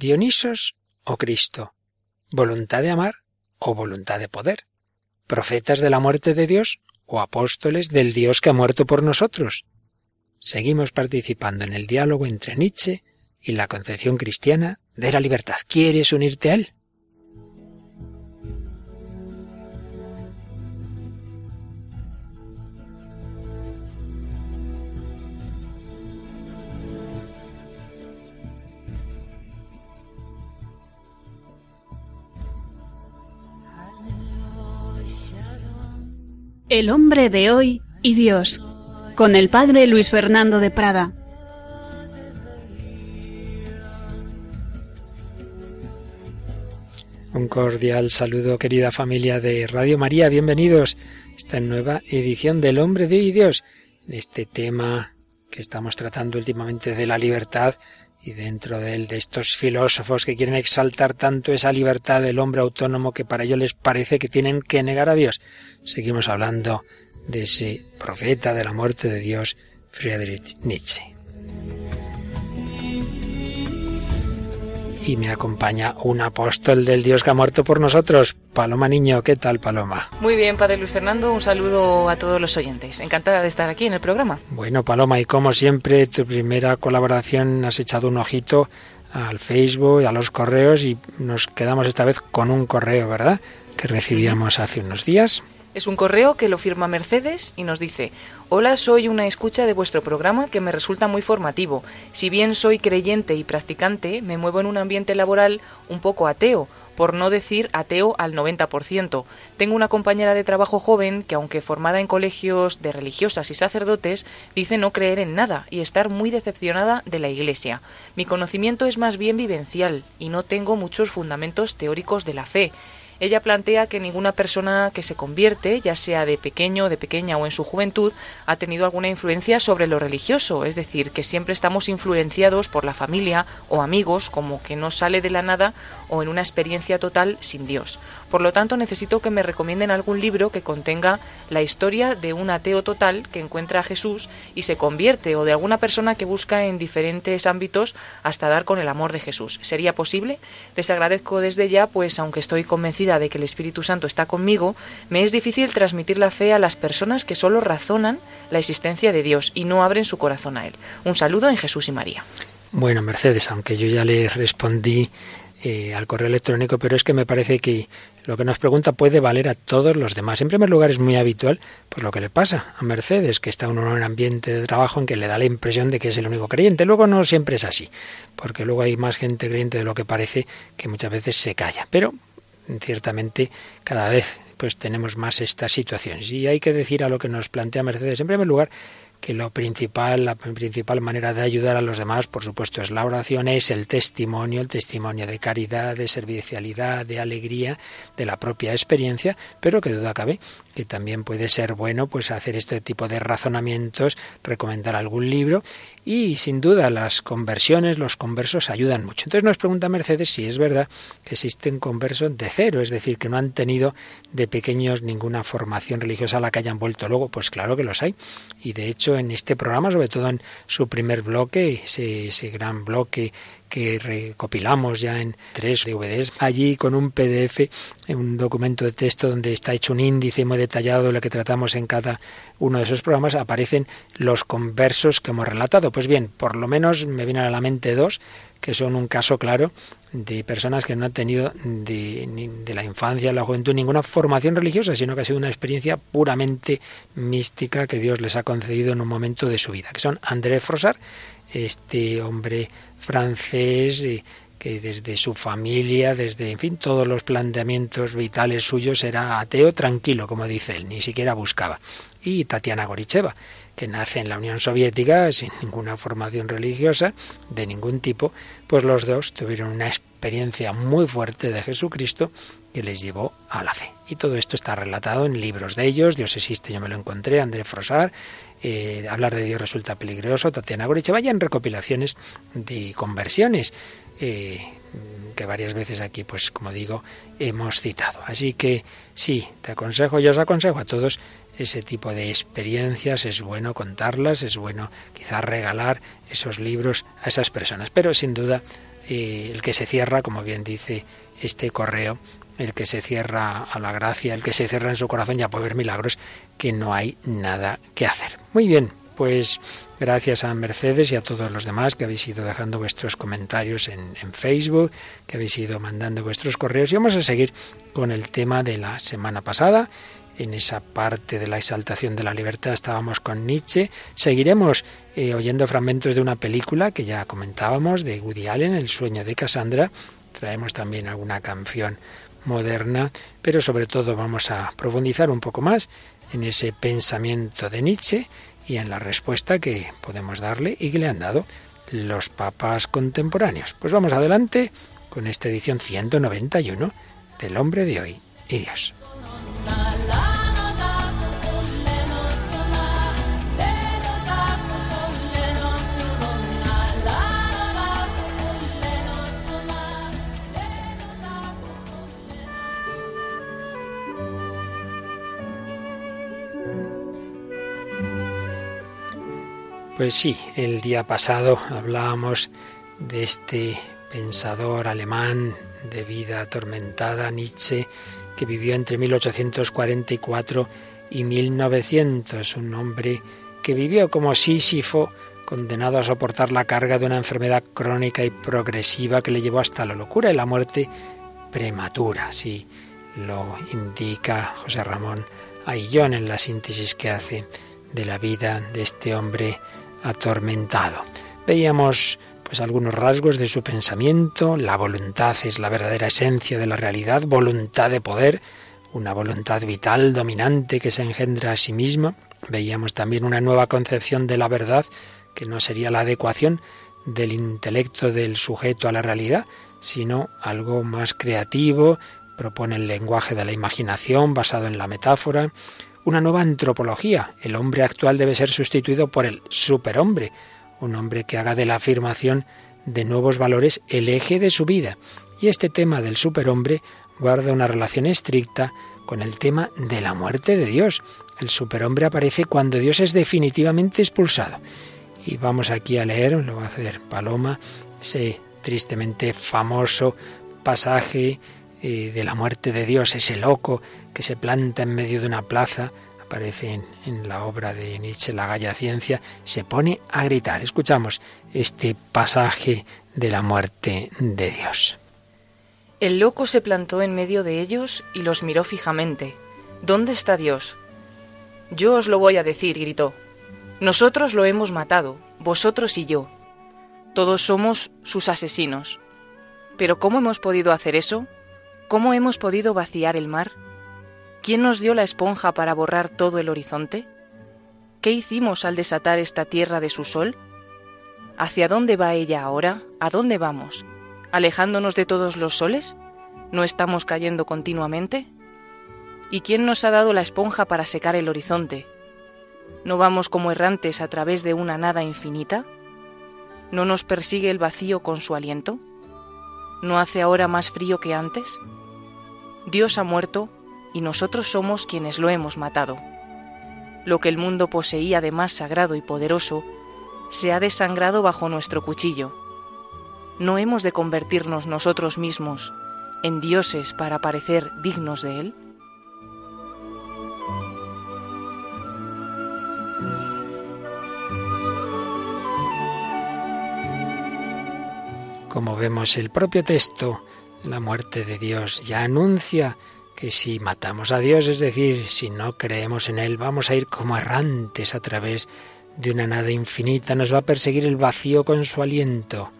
Dionisos o Cristo, voluntad de amar o voluntad de poder, profetas de la muerte de Dios o apóstoles del Dios que ha muerto por nosotros. Seguimos participando en el diálogo entre Nietzsche y la concepción cristiana de la libertad. ¿Quieres unirte a él? El hombre de hoy y Dios, con el padre Luis Fernando de Prada. Un cordial saludo, querida familia de Radio María. Bienvenidos a esta nueva edición del Hombre de hoy y Dios. En este tema que estamos tratando últimamente de la libertad y dentro de él de estos filósofos que quieren exaltar tanto esa libertad del hombre autónomo que para ellos les parece que tienen que negar a Dios. Seguimos hablando de ese profeta de la muerte de Dios, Friedrich Nietzsche. Y me acompaña un apóstol del Dios que ha muerto por nosotros. Paloma Niño, ¿qué tal Paloma? Muy bien, Padre Luis Fernando, un saludo a todos los oyentes. Encantada de estar aquí en el programa. Bueno, Paloma, y como siempre, tu primera colaboración has echado un ojito al Facebook y a los correos y nos quedamos esta vez con un correo, ¿verdad? Que recibíamos hace unos días. Es un correo que lo firma Mercedes y nos dice, Hola, soy una escucha de vuestro programa que me resulta muy formativo. Si bien soy creyente y practicante, me muevo en un ambiente laboral un poco ateo, por no decir ateo al 90%. Tengo una compañera de trabajo joven que, aunque formada en colegios de religiosas y sacerdotes, dice no creer en nada y estar muy decepcionada de la Iglesia. Mi conocimiento es más bien vivencial y no tengo muchos fundamentos teóricos de la fe. Ella plantea que ninguna persona que se convierte, ya sea de pequeño, de pequeña o en su juventud, ha tenido alguna influencia sobre lo religioso, es decir, que siempre estamos influenciados por la familia o amigos, como que no sale de la nada o en una experiencia total sin Dios. Por lo tanto, necesito que me recomienden algún libro que contenga la historia de un ateo total que encuentra a Jesús y se convierte, o de alguna persona que busca en diferentes ámbitos hasta dar con el amor de Jesús. ¿Sería posible? Les agradezco desde ya, pues aunque estoy convencida de que el Espíritu Santo está conmigo, me es difícil transmitir la fe a las personas que solo razonan la existencia de Dios y no abren su corazón a Él. Un saludo en Jesús y María. Bueno, Mercedes, aunque yo ya le respondí eh, al correo electrónico, pero es que me parece que lo que nos pregunta puede valer a todos los demás. En primer lugar, es muy habitual pues lo que le pasa a Mercedes, que está en un ambiente de trabajo en que le da la impresión de que es el único creyente. Luego no siempre es así, porque luego hay más gente creyente de lo que parece que muchas veces se calla. Pero ciertamente cada vez pues tenemos más estas situaciones. Y hay que decir a lo que nos plantea Mercedes, en primer lugar, que lo principal, la principal manera de ayudar a los demás, por supuesto, es la oración, es el testimonio, el testimonio de caridad, de servicialidad, de alegría, de la propia experiencia, pero que duda cabe que también puede ser bueno pues hacer este tipo de razonamientos, recomendar algún libro y sin duda las conversiones, los conversos ayudan mucho. Entonces nos pregunta Mercedes si es verdad que existen conversos de cero, es decir, que no han tenido de pequeños ninguna formación religiosa a la que hayan vuelto luego. Pues claro que los hay. Y de hecho en este programa, sobre todo en su primer bloque, ese, ese gran bloque que recopilamos ya en tres DVDs, allí con un PDF, un documento de texto donde está hecho un índice muy detallado de lo que tratamos en cada uno de esos programas, aparecen los conversos que hemos relatado. Pues bien, por lo menos me vienen a la mente dos que son un caso claro de personas que no han tenido de, de, la infancia, la juventud, ninguna formación religiosa, sino que ha sido una experiencia puramente mística que Dios les ha concedido en un momento de su vida, que son André Frosar, este hombre francés que desde su familia, desde, en fin, todos los planteamientos vitales suyos era ateo tranquilo, como dice él, ni siquiera buscaba. Y Tatiana Goricheva, que nace en la Unión Soviética sin ninguna formación religiosa de ningún tipo, pues los dos tuvieron una experiencia muy fuerte de Jesucristo que les llevó a la fe. Y todo esto está relatado en libros de ellos, Dios existe, yo me lo encontré, André Frosar, eh, hablar de Dios resulta peligroso, Tatiana Goriche, vayan recopilaciones de conversiones. Eh, que varias veces aquí, pues como digo, hemos citado. Así que sí, te aconsejo, yo os aconsejo a todos ese tipo de experiencias, es bueno contarlas, es bueno quizás regalar esos libros a esas personas, pero sin duda eh, el que se cierra, como bien dice este correo, el que se cierra a la gracia, el que se cierra en su corazón ya puede ver milagros, que no hay nada que hacer. Muy bien, pues gracias a Mercedes y a todos los demás que habéis ido dejando vuestros comentarios en, Facebook, que habéis ido mandando vuestros correos. Y vamos a seguir con el tema de la semana pasada. En esa parte de la exaltación de la libertad estábamos con Nietzsche. Seguiremos eh, oyendo fragmentos de una película que ya comentábamos, de Woody Allen, El sueño de Cassandra. Traemos también alguna canción moderna, pero sobre todo vamos a profundizar un poco más en ese pensamiento de Nietzsche y en la respuesta que podemos darle y que le han dado los papas contemporáneos. Pues vamos adelante con esta edición 191 del hombre de hoy y Dios. Pues sí, el día pasado hablábamos de este pensador alemán de vida atormentada, Nietzsche, que vivió entre 1844 y 1900, un hombre que vivió como Sísifo, condenado a soportar la carga de una enfermedad crónica y progresiva que le llevó hasta la locura y la muerte prematura, así lo indica José Ramón Aillón en la síntesis que hace de la vida de este hombre atormentado. Veíamos pues algunos rasgos de su pensamiento, la voluntad es la verdadera esencia de la realidad, voluntad de poder, una voluntad vital, dominante, que se engendra a sí misma. Veíamos también una nueva concepción de la verdad, que no sería la adecuación del intelecto del sujeto a la realidad, sino algo más creativo, propone el lenguaje de la imaginación basado en la metáfora, una nueva antropología. El hombre actual debe ser sustituido por el superhombre, un hombre que haga de la afirmación de nuevos valores el eje de su vida. Y este tema del superhombre guarda una relación estricta con el tema de la muerte de Dios. El superhombre aparece cuando Dios es definitivamente expulsado. Y vamos aquí a leer, lo va a hacer Paloma, ese tristemente famoso pasaje eh, de la muerte de Dios, ese loco que se planta en medio de una plaza, aparece en, la obra de Nietzsche, La Galla Ciencia, se pone a gritar. Escuchamos este pasaje de la muerte de Dios. El loco se plantó en medio de ellos y los miró fijamente. ¿Dónde está Dios? Yo os lo voy a decir, gritó. Nosotros lo hemos matado, vosotros y yo. Todos somos sus asesinos. Pero ¿cómo hemos podido hacer eso? ¿Cómo hemos podido vaciar el mar? ¿Quién nos dio la esponja para borrar todo el horizonte? ¿Qué hicimos al desatar esta tierra de su sol? ¿Hacia dónde va ella ahora? ¿A dónde vamos? ¿Alejándonos de todos los soles? ¿No estamos cayendo continuamente? ¿Y quién nos ha dado la esponja para secar el horizonte? ¿No vamos como errantes a través de una nada infinita? ¿No nos persigue el vacío con su aliento? ¿No hace ahora más frío que antes? Dios ha muerto y nosotros somos quienes lo hemos matado. Lo que el mundo poseía de más sagrado y poderoso se ha desangrado bajo nuestro cuchillo. ¿No hemos de convertirnos nosotros mismos en dioses para parecer dignos de él? Como vemos el propio texto la muerte de Dios ya anuncia que si matamos a Dios, es decir, si no creemos en Él, vamos a ir como errantes a través de una nada infinita, nos va a perseguir el vacío con su aliento.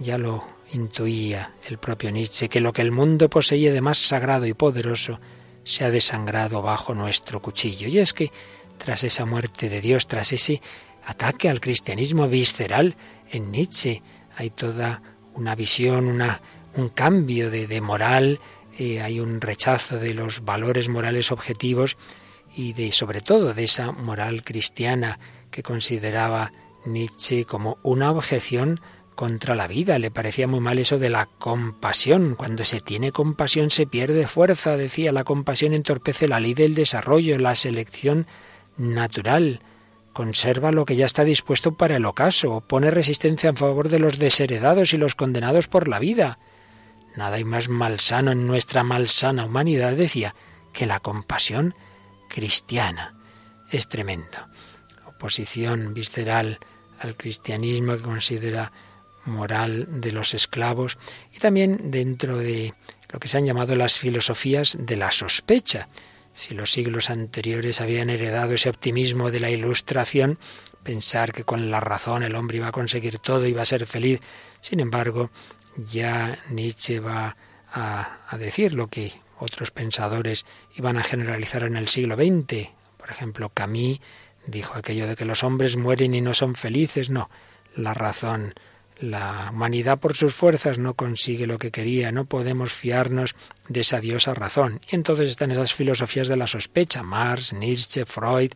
Ya lo intuía el propio Nietzsche, que lo que el mundo poseía de más sagrado y poderoso se ha desangrado bajo nuestro cuchillo. Y es que tras esa muerte de Dios, tras ese ataque al cristianismo visceral en Nietzsche, hay toda una visión, una un cambio de, moral, eh, hay un rechazo de los valores morales objetivos y de sobre todo de esa moral cristiana que consideraba Nietzsche como una objeción contra la vida. Le parecía muy mal eso de la compasión. Cuando se tiene compasión se pierde fuerza, decía. La compasión entorpece la ley del desarrollo, la selección natural. conserva lo que ya está dispuesto para el ocaso, pone resistencia en favor de los desheredados y los condenados por la vida. Nada hay más malsano en nuestra malsana humanidad, decía, que la compasión cristiana. Es tremendo. Oposición visceral al cristianismo que considera moral de los esclavos y también dentro de lo que se han llamado las filosofías de la sospecha. Si los siglos anteriores habían heredado ese optimismo de la ilustración, pensar que con la razón el hombre iba a conseguir todo, iba a ser feliz, sin embargo, ya Nietzsche va a, decir lo que otros pensadores iban a generalizar en el siglo XX. Por ejemplo, Camus dijo aquello de que los hombres mueren y no son felices. No, la razón la humanidad por sus fuerzas no consigue lo que quería, no podemos fiarnos de esa diosa razón. Y entonces están esas filosofías de la sospecha, Marx, Nietzsche, Freud,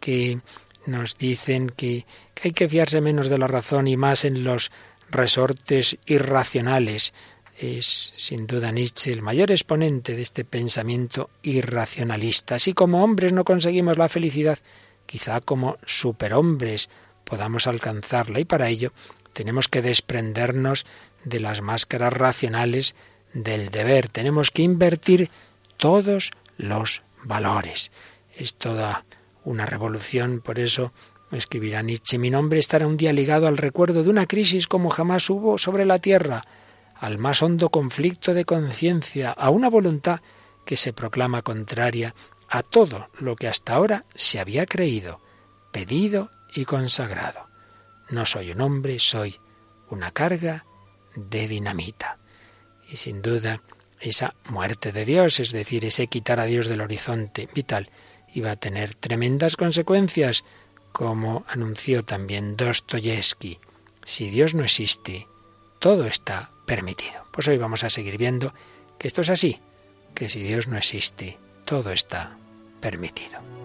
que nos dicen que hay que fiarse menos de la razón y más en los resortes irracionales. Es sin duda Nietzsche el mayor exponente de este pensamiento irracionalista. Así como hombres no conseguimos la felicidad, quizá como superhombres podamos alcanzarla y para ello tenemos que desprendernos de las máscaras racionales del deber. Tenemos que invertir todos los valores. Es toda una revolución, por eso escribirá Nietzsche, mi nombre estará un día ligado al recuerdo de una crisis como jamás hubo sobre la tierra, al más hondo conflicto de conciencia, a una voluntad que se proclama contraria a todo lo que hasta ahora se había creído, pedido y consagrado. No soy un hombre, soy una carga de dinamita. Y sin duda, esa muerte de Dios, es decir, ese quitar a Dios del horizonte vital, iba a tener tremendas consecuencias, como anunció también Dostoyevsky. Si Dios no existe, todo está permitido. Pues hoy vamos a seguir viendo que esto es así, que si Dios no existe, todo está permitido.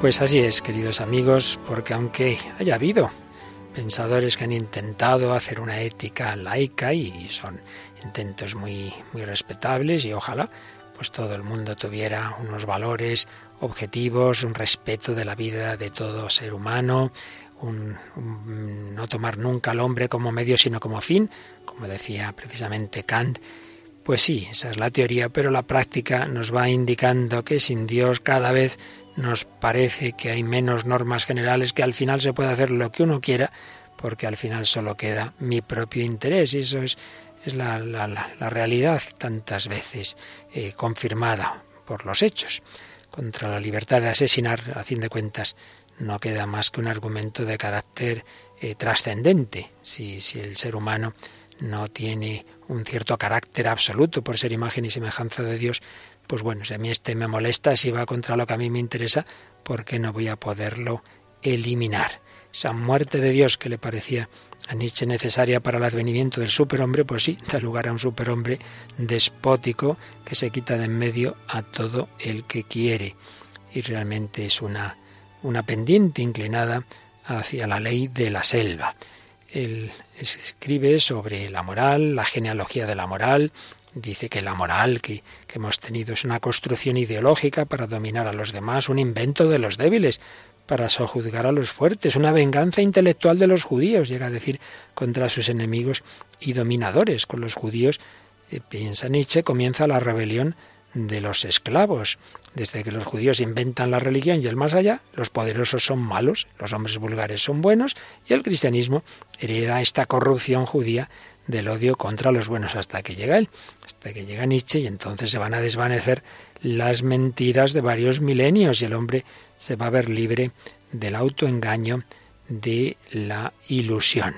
Pues así es, queridos amigos, porque aunque haya habido pensadores que han intentado hacer una ética laica y son intentos muy, muy respetables y ojalá pues todo el mundo tuviera unos valores objetivos, un respeto de la vida de todo ser humano, no tomar nunca al hombre como medio sino como fin, como decía precisamente Kant. Pues sí, esa es la teoría, pero la práctica nos va indicando que sin Dios cada vez nos parece que hay menos normas generales, que al final se puede hacer lo que uno quiera, porque al final solo queda mi propio interés. Y eso es, es la, la, realidad tantas veces eh, confirmada por los hechos. Contra la libertad de asesinar, a fin de cuentas, no queda más que un argumento de carácter eh, trascendente. Si, si el ser humano no tiene un cierto carácter absoluto por ser imagen y semejanza de Dios, pues bueno, si a mí este me molesta, si va contra lo que a mí me interesa, ¿por qué no voy a poderlo eliminar? Esa muerte de Dios que le parecía a Nietzsche necesaria para el advenimiento del superhombre, pues sí, da lugar a un superhombre despótico que se quita de en medio a todo el que quiere. Y realmente es una, una pendiente inclinada hacia la ley de la selva. Él escribe sobre la moral, la genealogía de la moral, Dice que la moral que, hemos tenido es una construcción ideológica para dominar a los demás, un invento de los débiles, para sojuzgar a los fuertes, una venganza intelectual de los judíos, llega a decir, contra sus enemigos y dominadores. Con los judíos, eh, piensa Nietzsche, comienza la rebelión de los esclavos. Desde que los judíos inventan la religión y el más allá, los poderosos son malos, los hombres vulgares son buenos y el cristianismo hereda esta corrupción judía del odio contra los buenos hasta que llega él, hasta que llega Nietzsche y entonces se van a desvanecer las mentiras de varios milenios y el hombre se va a ver libre del autoengaño de la ilusión.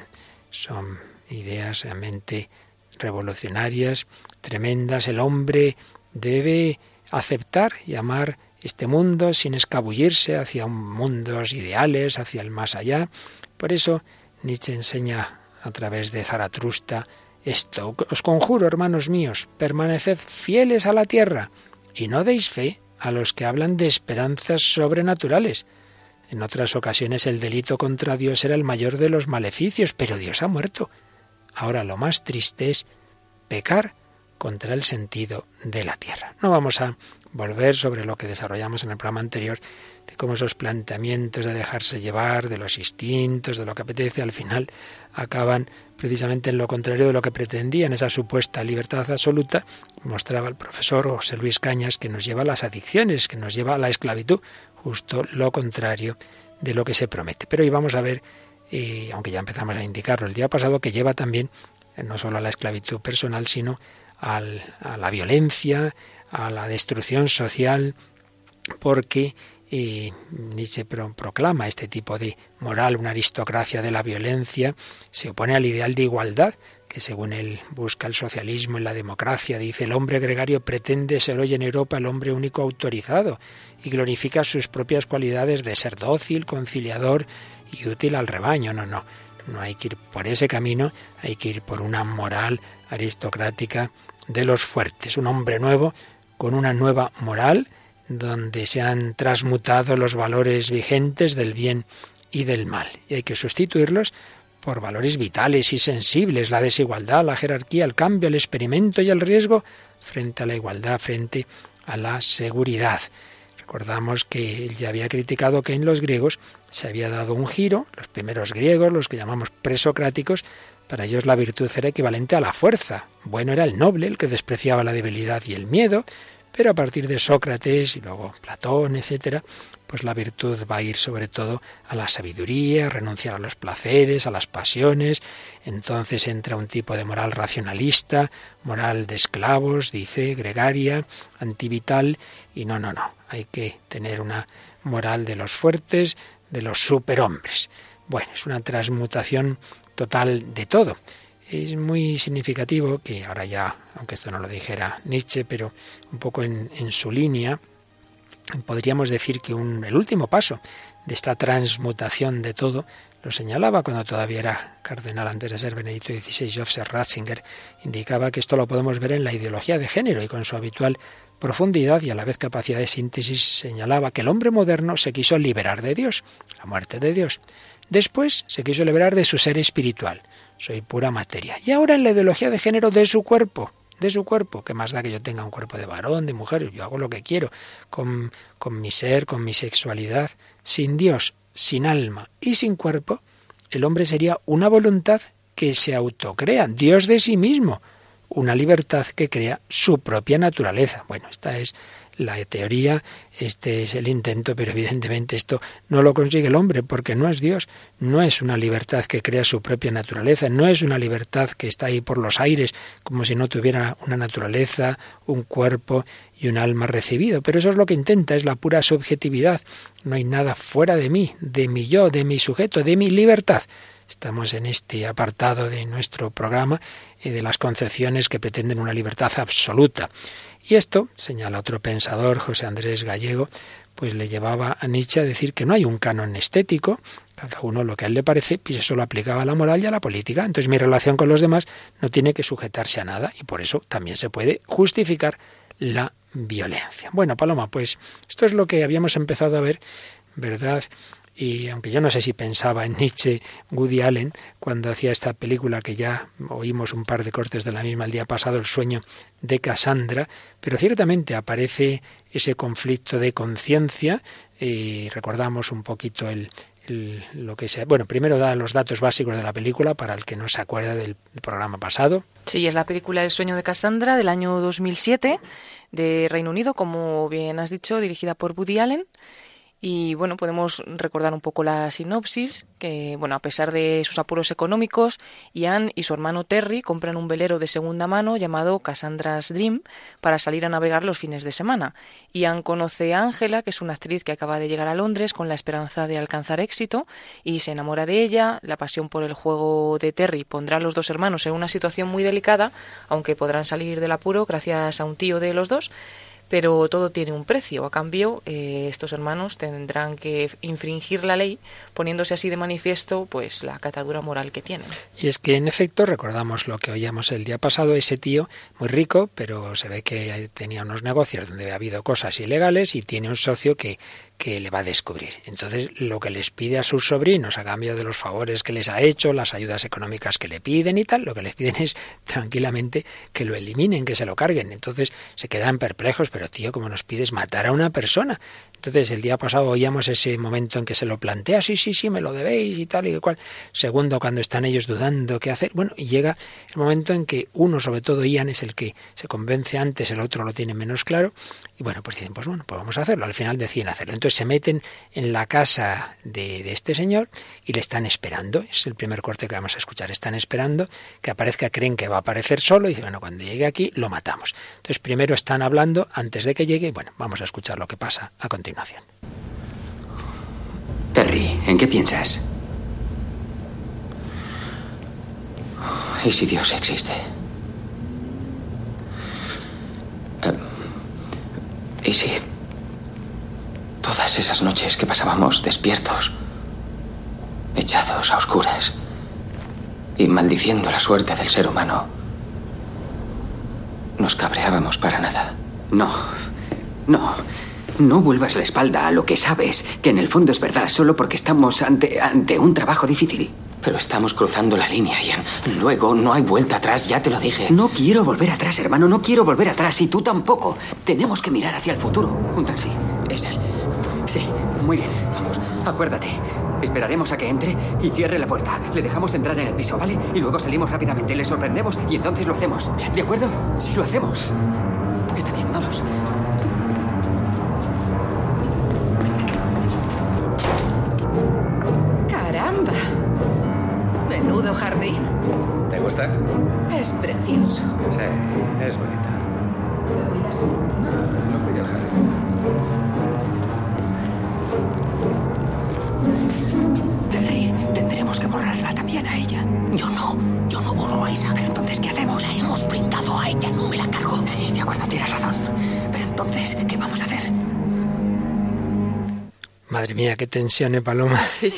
Son ideas realmente revolucionarias, tremendas. El hombre debe aceptar y amar este mundo sin escabullirse hacia mundos ideales, hacia el más allá. Por eso Nietzsche enseña a través de Zaratrusta esto. Os conjuro, hermanos míos, permaneced fieles a la tierra y no deis fe a los que hablan de esperanzas sobrenaturales. En otras ocasiones el delito contra Dios era el mayor de los maleficios, pero Dios ha muerto. Ahora lo más triste es pecar contra el sentido de la tierra. No vamos a volver sobre lo que desarrollamos en el programa anterior, de cómo esos planteamientos de dejarse llevar, de los instintos, de lo que apetece, al final acaban precisamente en lo contrario de lo que pretendían, esa supuesta libertad absoluta, mostraba el profesor José Luis Cañas, que nos lleva a las adicciones, que nos lleva a la esclavitud, justo lo contrario de lo que se promete. Pero hoy vamos a ver, y aunque ya empezamos a indicarlo el día pasado, que lleva también eh, no solo a la esclavitud personal, sino a la violencia, a la destrucción social, porque y Nietzsche proclama este tipo de moral, una aristocracia de la violencia, se opone al ideal de igualdad que según él busca el socialismo y la democracia. Dice, el hombre gregario pretende ser hoy en Europa el hombre único autorizado y glorifica sus propias cualidades de ser dócil, conciliador y útil al rebaño. No, no, no hay que ir por ese camino, hay que ir por una moral aristocrática de los fuertes, un hombre nuevo con una nueva moral, donde se han transmutado los valores vigentes del bien y del mal. Y hay que sustituirlos por valores vitales y sensibles, la desigualdad, la jerarquía, el cambio, el experimento y el riesgo frente a la igualdad, frente a la seguridad. Recordamos que él ya había criticado que en los griegos se había dado un giro, los primeros griegos, los que llamamos presocráticos, para ellos la virtud era equivalente a la fuerza. Bueno era el noble, el que despreciaba la debilidad y el miedo, pero a partir de Sócrates y luego Platón, etcétera, pues la virtud va a ir sobre todo a la sabiduría, a renunciar a los placeres, a las pasiones. Entonces entra un tipo de moral racionalista, moral de esclavos, dice, gregaria, antivital, y no, no, no. Hay que tener una moral de los fuertes, de los superhombres. Bueno, es una transmutación total de todo. Es muy significativo que ahora ya, aunque esto no lo dijera Nietzsche, pero un poco en, su línea, podríamos decir que un, el último paso de esta transmutación de todo lo señalaba cuando todavía era cardenal antes de ser Benedicto XVI, Joseph Ratzinger, indicaba que esto lo podemos ver en la ideología de género y con su habitual profundidad y a la vez capacidad de síntesis señalaba que el hombre moderno se quiso liberar de Dios, la muerte de Dios. Después se quiso liberar de su ser espiritual soy pura materia. Y ahora en la ideología de género de su cuerpo, de su cuerpo, que más da que yo tenga un cuerpo de varón, de mujer, yo hago lo que quiero, con, con mi ser, con mi sexualidad, sin Dios, sin alma y sin cuerpo, el hombre sería una voluntad que se autocrea, Dios de sí mismo, una libertad que crea su propia naturaleza. Bueno, esta es la teoría, este es el intento, pero evidentemente esto no lo consigue el hombre porque no es Dios, no es una libertad que crea su propia naturaleza, no es una libertad que está ahí por los aires como si no tuviera una naturaleza, un cuerpo y un alma recibido, pero eso es lo que intenta, es la pura subjetividad, no hay nada fuera de mí, de mi yo, de mi sujeto, de mi libertad. Estamos en este apartado de nuestro programa de las concepciones que pretenden una libertad absoluta. Y esto, señala otro pensador, José Andrés Gallego, pues le llevaba a Nietzsche a decir que no hay un canon estético, cada uno lo que a él le parece, y eso lo aplicaba a la moral y a la política. Entonces mi relación con los demás no tiene que sujetarse a nada y por eso también se puede justificar la violencia. Bueno, Paloma, pues esto es lo que habíamos empezado a ver, ¿verdad? Y aunque yo no sé si pensaba en Nietzsche, Woody Allen, cuando hacía esta película que ya oímos un par de cortes de la misma el día pasado, El sueño de Cassandra, pero ciertamente aparece ese conflicto de conciencia y recordamos un poquito el, lo que sea. Bueno, primero da los datos básicos de la película para el que no se acuerda del programa pasado. Sí, es la película El sueño de Cassandra del año 2007 de Reino Unido, como bien has dicho, dirigida por Woody Allen. Y bueno, podemos recordar un poco la sinopsis, que bueno, a pesar de sus apuros económicos, Ian y su hermano Terry compran un velero de segunda mano llamado Cassandra's Dream para salir a navegar los fines de semana. Ian conoce a Angela, que es una actriz que acaba de llegar a Londres con la esperanza de alcanzar éxito, y se enamora de ella. La pasión por el juego de Terry pondrá a los dos hermanos en una situación muy delicada, aunque podrán salir del apuro gracias a un tío de los dos pero todo tiene un precio. A cambio, eh, estos hermanos tendrán que infringir la ley, poniéndose así de manifiesto pues la catadura moral que tienen. Y es que en efecto recordamos lo que oíamos el día pasado, ese tío muy rico, pero se ve que tenía unos negocios donde había habido cosas ilegales y tiene un socio que que le va a descubrir. Entonces, lo que les pide a sus sobrinos a cambio de los favores que les ha hecho, las ayudas económicas que le piden y tal, lo que les piden es tranquilamente que lo eliminen, que se lo carguen. Entonces, se quedan perplejos, pero tío, ¿cómo nos pides matar a una persona? Entonces, el día pasado oíamos ese momento en que se lo plantea, sí, sí, sí, me lo debéis y tal y cual. Segundo, cuando están ellos dudando qué hacer. Bueno, y llega el momento en que uno, sobre todo Ian, es el que se convence antes, el otro lo tiene menos claro. Y bueno, pues dicen, pues bueno, pues vamos a hacerlo. Al final deciden hacerlo. Entonces se meten en la casa de, este señor y le están esperando. Es el primer corte que vamos a escuchar. Están esperando que aparezca, creen que va a aparecer solo y dicen, bueno, cuando llegue aquí lo matamos. Entonces primero están hablando antes de que llegue. Bueno, vamos a escuchar lo que pasa a continuación. Terry, ¿en qué piensas? ¿Y si Dios existe? Eh, ¿Y si todas esas noches que pasábamos despiertos, echados a oscuras y maldiciendo la suerte del ser humano, nos cabreábamos para nada? No, no. No vuelvas la espalda a lo que sabes, que en el fondo es verdad, solo porque estamos ante, ante un trabajo difícil. Pero estamos cruzando la línea, Ian. Luego no hay vuelta atrás, ya te lo dije. No quiero volver atrás, hermano, no quiero volver atrás, y tú tampoco. Tenemos que mirar hacia el futuro. Un taxi. Es. Sí, muy bien, vamos. Acuérdate. Esperaremos a que entre y cierre la puerta. Le dejamos entrar en el piso, ¿vale? Y luego salimos rápidamente, le sorprendemos y entonces lo hacemos. ¿De acuerdo? Sí, lo hacemos. Está bien, vamos. Caramba. Menudo jardín. ¿Te gusta? Es precioso. Sí, es bonita. No cuida el jardín. Acuerdo, tienes razón. Pero entonces, ¿qué vamos a hacer? Madre mía, qué tensión, ¿eh, Paloma? Sí.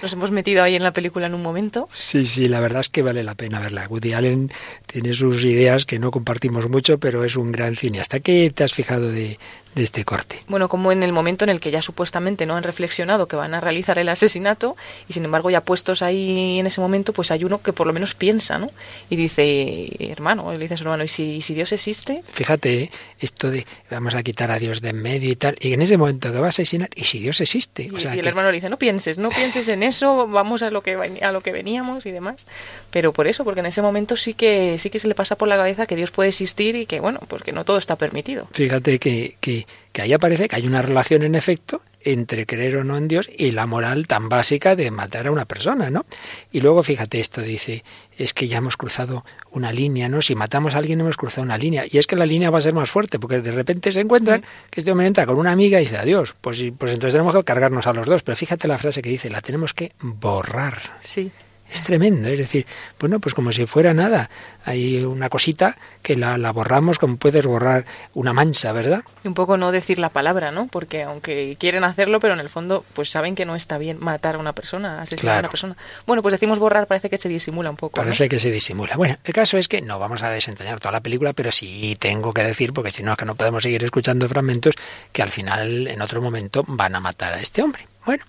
Nos hemos metido ahí en la película en un momento. Sí, sí, la verdad es que vale la pena verla. Woody Allen tiene sus ideas que no compartimos mucho, pero es un gran cineasta. ¿Qué te has fijado de, de este corte? Bueno, como en el momento en el que ya supuestamente no han reflexionado que van a realizar el asesinato y sin embargo ya puestos ahí en ese momento, pues hay uno que por lo menos piensa, ¿no? Y dice, hermano, le dice a su hermano, ¿y si, Dios existe? Fíjate, ¿eh? esto de vamos a quitar a Dios de en medio y tal, y en ese momento que va a asesinar, ¿y si Dios existe? Y, O sea, y el que- hermano le dice, no pienses, no pienses en eso, vamos a lo que a lo que veníamos y demás. Pero por eso, porque en ese momento sí que sí que se le pasa por la cabeza que Dios puede existir y que bueno, pues que no todo está permitido. Fíjate que, que, que ahí aparece que hay una relación en efecto entre creer o no en Dios y la moral tan básica de matar a una persona, ¿no? Y luego fíjate esto, dice, es que ya hemos cruzado una línea, ¿no? Si matamos a alguien hemos cruzado una línea. Y es que la línea va a ser más fuerte, porque de repente se encuentran que este hombre entra con una amiga y dice, adiós, pues, pues entonces tenemos que cargarnos a los dos. Pero fíjate la frase que dice, la tenemos que borrar. Sí. Es tremendo, es decir, bueno, pues como si fuera nada. Hay una cosita que la, la borramos como puedes borrar una mancha, ¿verdad? Y un poco no decir la palabra, ¿no? Porque aunque quieren hacerlo, pero en el fondo pues saben que no está bien matar a una persona, asesinar a una persona. Bueno, pues decimos borrar, parece que se disimula un poco. ¿no? Parece que se disimula. Bueno, el caso es que no vamos a desentrañar toda la película, pero sí tengo que decir, porque si no es que no podemos seguir escuchando fragmentos, que al final, en otro momento, van a matar a este hombre. Bueno,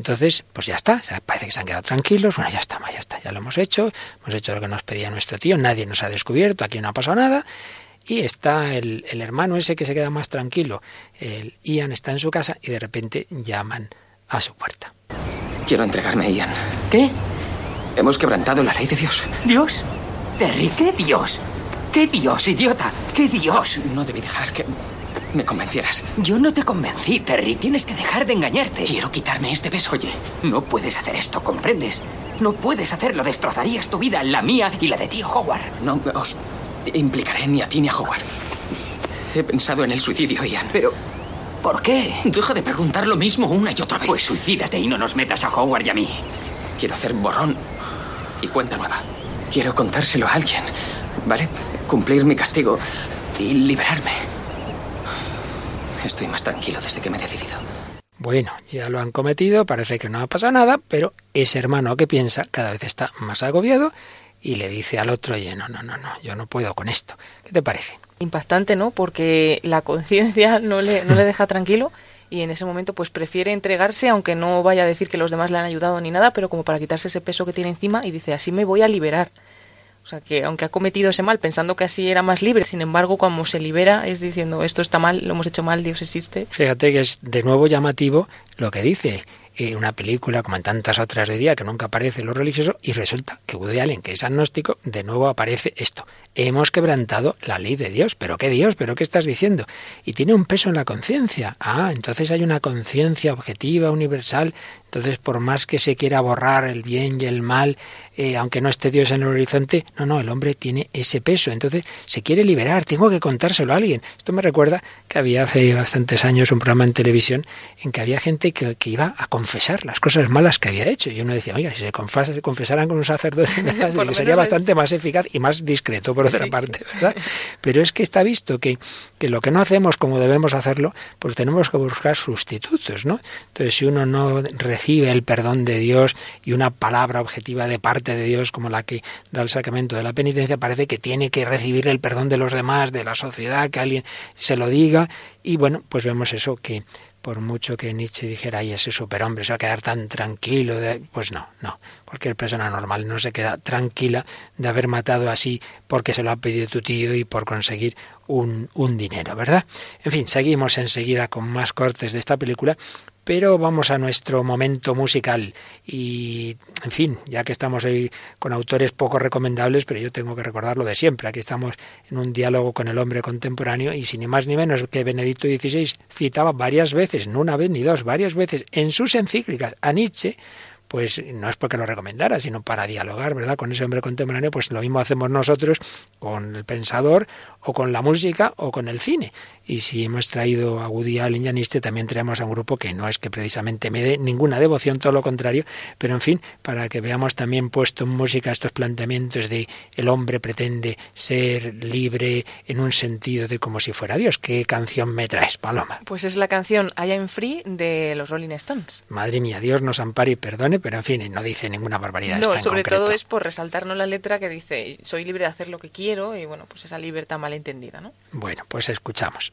entonces, pues ya está, parece que se han quedado tranquilos, bueno, ya está, ya está, ya lo hemos hecho, hemos hecho lo que nos pedía nuestro tío, nadie nos ha descubierto, aquí no ha pasado nada, y está el, el hermano ese que se queda más tranquilo, el Ian está en su casa y de repente llaman a su puerta. Quiero entregarme a Ian. ¿Qué? Hemos quebrantado la ley de Dios. ¿Dios? Terry, ¿qué Dios? ¿Qué Dios, idiota? ¿Qué Dios? No debí dejar que me convencieras. Yo no te convencí, Terry. Tienes que dejar de engañarte. Quiero quitarme este beso. Oye, no puedes hacer esto, ¿comprendes? No puedes hacerlo. Destrozarías tu vida, la mía y la de tío Howard. No os implicaré ni a ti ni a Howard. He pensado en el suicidio, Ian. Pero, ¿por qué? Deja de preguntar lo mismo una y otra vez. Pues suicídate y no nos metas a Howard y a mí. Quiero hacer borrón y cuenta nueva. Quiero contárselo a alguien, ¿vale? Cumplir mi castigo y liberarme. Estoy más tranquilo desde que me he decidido. Bueno, ya lo han cometido, parece que no ha pasado nada, pero ese hermano que piensa cada vez está más agobiado y le dice al otro, oye, no, no, no, no, yo no puedo con esto. ¿Qué te parece? Impactante, ¿no? Porque la conciencia no le, no le deja tranquilo y en ese momento pues prefiere entregarse, aunque no vaya a decir que los demás le han ayudado ni nada, pero como para quitarse ese peso que tiene encima y dice, así me voy a liberar. Que aunque ha cometido ese mal pensando que así era más libre, sin embargo cuando se libera es diciendo esto está mal, lo hemos hecho mal, Dios existe. Fíjate que es de nuevo llamativo lo que dice en una película como en tantas otras de día que nunca aparece lo religioso y resulta que Woody Allen, que es agnóstico, de nuevo aparece esto. Hemos quebrantado la ley de Dios. ¿Pero qué Dios? ¿Pero qué estás diciendo? Y tiene un peso en la conciencia. Ah, entonces hay una conciencia objetiva, universal. Entonces, por más que se quiera borrar el bien y el mal, eh, aunque no esté Dios en el horizonte, no, no, el hombre tiene ese peso. Entonces, se quiere liberar. Tengo que contárselo a alguien. Esto me recuerda que había hace bastantes años un programa en televisión en que había gente que, iba a confesar las cosas malas que había hecho. Y uno decía, oiga, si se, confesa, se confesaran con un sacerdote, sería bastante más eficaz y más discreto por otra parte, ¿verdad? Pero es que está visto que, que lo que no hacemos como debemos hacerlo, pues tenemos que buscar sustitutos, ¿no? Entonces, si uno no recibe el perdón de Dios y una palabra objetiva de parte de Dios como la que da el sacramento de la penitencia, parece que tiene que recibir el perdón de los demás, de la sociedad, que alguien se lo diga. Y bueno, pues vemos eso que por mucho que Nietzsche dijera, ay, ese superhombre se va a quedar tan tranquilo, pues no, no. Cualquier persona normal no se queda tranquila de haber matado así porque se lo ha pedido tu tío y por conseguir un, un dinero, ¿verdad? En fin, seguimos enseguida con más cortes de esta película, pero vamos a nuestro momento musical y, en fin, ya que estamos hoy con autores poco recomendables, pero yo tengo que recordarlo de siempre, aquí estamos en un diálogo con el hombre contemporáneo y sin ni más ni menos que Benedicto XVI citaba varias veces, no una vez ni dos, varias veces en sus encíclicas a Nietzsche, pues no es porque lo recomendara, sino para dialogar, ¿verdad? Con ese hombre contemporáneo, pues lo mismo hacemos nosotros con el pensador o con la música o con el cine. Y si hemos traído a Woody Allen y también traemos a un grupo que no es que precisamente me dé ninguna devoción, todo lo contrario, pero en fin, para que veamos también puesto en música estos planteamientos de el hombre pretende ser libre en un sentido de como si fuera Dios. ¿Qué canción me traes, Paloma? Pues es la canción I Am Free de los Rolling Stones. Madre mía, Dios nos ampare y perdone, pero en fin, no dice ninguna barbaridad. No, sobre todo es por resaltarnos la letra que dice soy libre de hacer lo que quiero y bueno, pues esa libertad malentendida, ¿no? Bueno, pues escuchamos.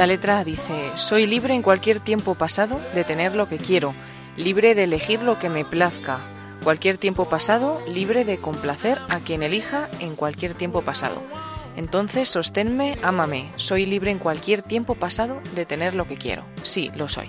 La letra dice, soy libre en cualquier tiempo pasado de tener lo que quiero, libre de elegir lo que me plazca, cualquier tiempo pasado, libre de complacer a quien elija en cualquier tiempo pasado. Entonces sosténme, ámame, soy libre en cualquier tiempo pasado de tener lo que quiero. Sí, lo soy.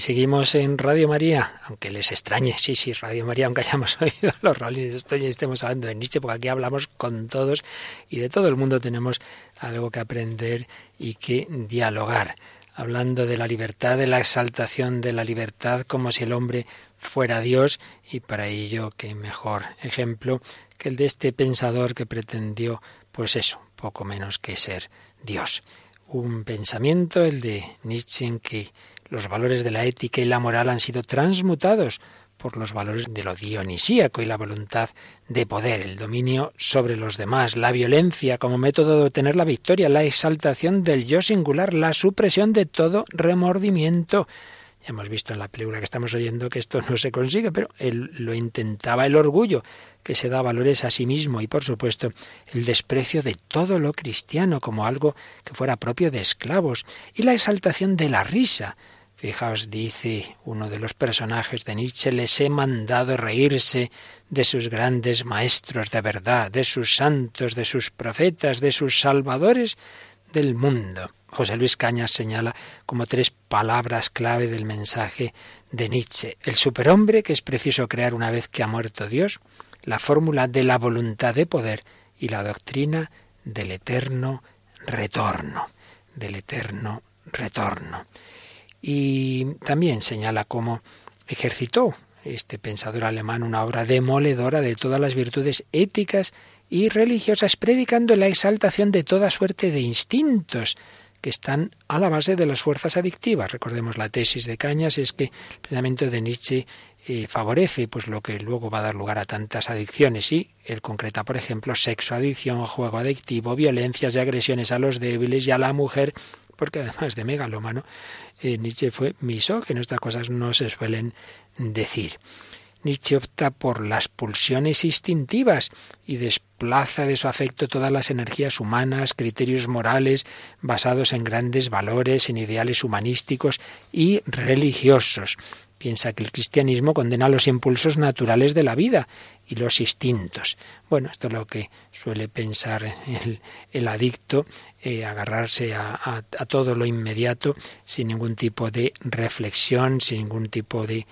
Seguimos en Radio María, aunque les extrañe, sí, sí, Radio María, aunque hayamos oído los Rolling Stones y estemos hablando de Nietzsche, porque aquí hablamos con todos y de todo el mundo tenemos algo que aprender y que dialogar. Hablando de la libertad, de la exaltación de la libertad, como si el hombre fuera Dios, y para ello, qué mejor ejemplo que el de este pensador que pretendió, pues eso, poco menos que ser Dios. Un pensamiento, el de Nietzsche, que los valores de la ética y la moral han sido transmutados por los valores de lo dionisíaco y la voluntad de poder, el dominio sobre los demás, la violencia como método de obtener la victoria, la exaltación del yo singular, la supresión de todo remordimiento. Ya hemos visto en la película que estamos oyendo que esto no se consigue, pero él lo intentaba, el orgullo que se da valores a sí mismo y, por supuesto, el desprecio de todo lo cristiano como algo que fuera propio de esclavos y la exaltación de la risa, Fijaos, dice uno de los personajes de Nietzsche, les he mandado reírse de sus grandes maestros de verdad, de sus santos, de sus profetas, de sus salvadores del mundo. José Luis Cañas señala como tres palabras clave del mensaje de Nietzsche. El superhombre que es preciso crear una vez que ha muerto Dios, la fórmula de la voluntad de poder y la doctrina del eterno retorno, del eterno retorno. Y también señala cómo ejercitó este pensador alemán una obra demoledora de todas las virtudes éticas y religiosas, predicando la exaltación de toda suerte de instintos que están a la base de las fuerzas adictivas. Recordemos la tesis de Cañas, es que el pensamiento de Nietzsche eh, favorece pues lo que luego va a dar lugar a tantas adicciones y él concreta, por ejemplo, sexo adicción, juego adictivo, violencias y agresiones a los débiles y a la mujer, porque además de megalómano, eh, Nietzsche fue misógino, estas cosas no se suelen decir. Nietzsche opta por las pulsiones instintivas y desplaza de su afecto todas las energías humanas, criterios morales basados en grandes valores, en ideales humanísticos y religiosos. Piensa que el cristianismo condena los impulsos naturales de la vida y los instintos. Bueno, esto es lo que suele pensar el, el adicto eh, agarrarse a, todo lo inmediato sin ningún tipo de reflexión, sin ningún tipo de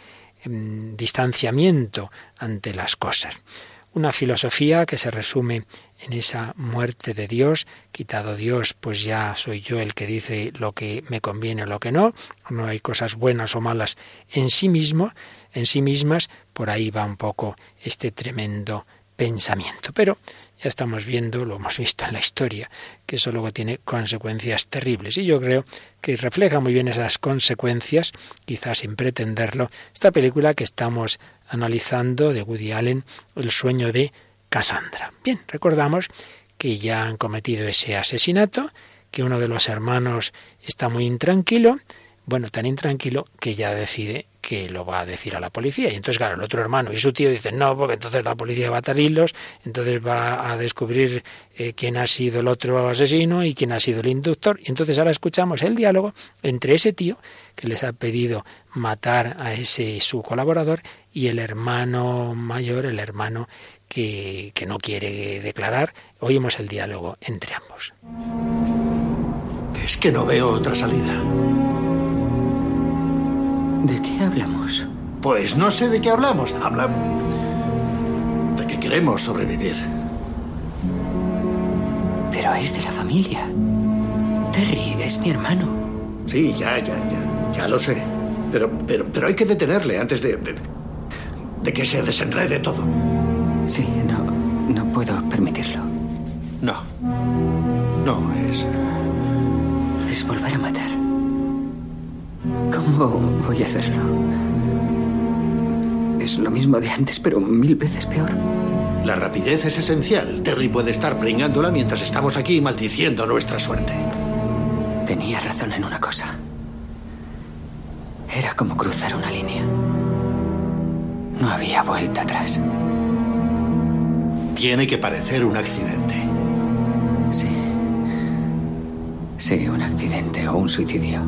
em, distanciamiento ante las cosas. Una filosofía que se resume en esa muerte de Dios, quitado Dios, pues ya soy yo el que dice lo que me conviene o lo que no, no hay cosas buenas o malas en sí mismo, en sí mismas, por ahí va un poco este tremendo pensamiento. Pero ya estamos viendo, lo hemos visto en la historia, que eso luego tiene consecuencias terribles. Y yo creo que refleja muy bien esas consecuencias, quizás sin pretenderlo, esta película que estamos analizando de Woody Allen, El sueño de Cassandra. Bien, recordamos que ya han cometido ese asesinato, que uno de los hermanos está muy intranquilo, bueno, tan intranquilo que ya decide que lo va a decir a la policía. Y entonces, claro, el otro hermano y su tío dicen, no, porque entonces la policía va a tarirlos, entonces va a descubrir eh, quién ha sido el otro asesino y quién ha sido el inductor. Y entonces ahora escuchamos el diálogo entre ese tío que les ha pedido matar a ese su colaborador y el hermano mayor, el hermano que, que no quiere declarar. Oímos el diálogo entre ambos. Es que no veo otra salida. ¿De qué hablamos? Pues no sé de qué hablamos. Hablamos de que queremos sobrevivir. Pero es de la familia. Terry es mi hermano. Sí, ya, ya, ya, ya lo sé. Pero, pero, pero hay que detenerle antes de, de, de que se desenrede todo. Sí, no. No puedo permitirlo. No. No, es... Es volver a matar. ¿Cómo voy a hacerlo? Es lo mismo de antes, pero mil veces peor. La rapidez es esencial. Terry puede estar pringándola mientras estamos aquí maldiciendo nuestra suerte. Tenía razón en una cosa. Era como cruzar una línea. No había vuelta atrás. Tiene que parecer un accidente. Sí. Sí, un accidente o un suicidio.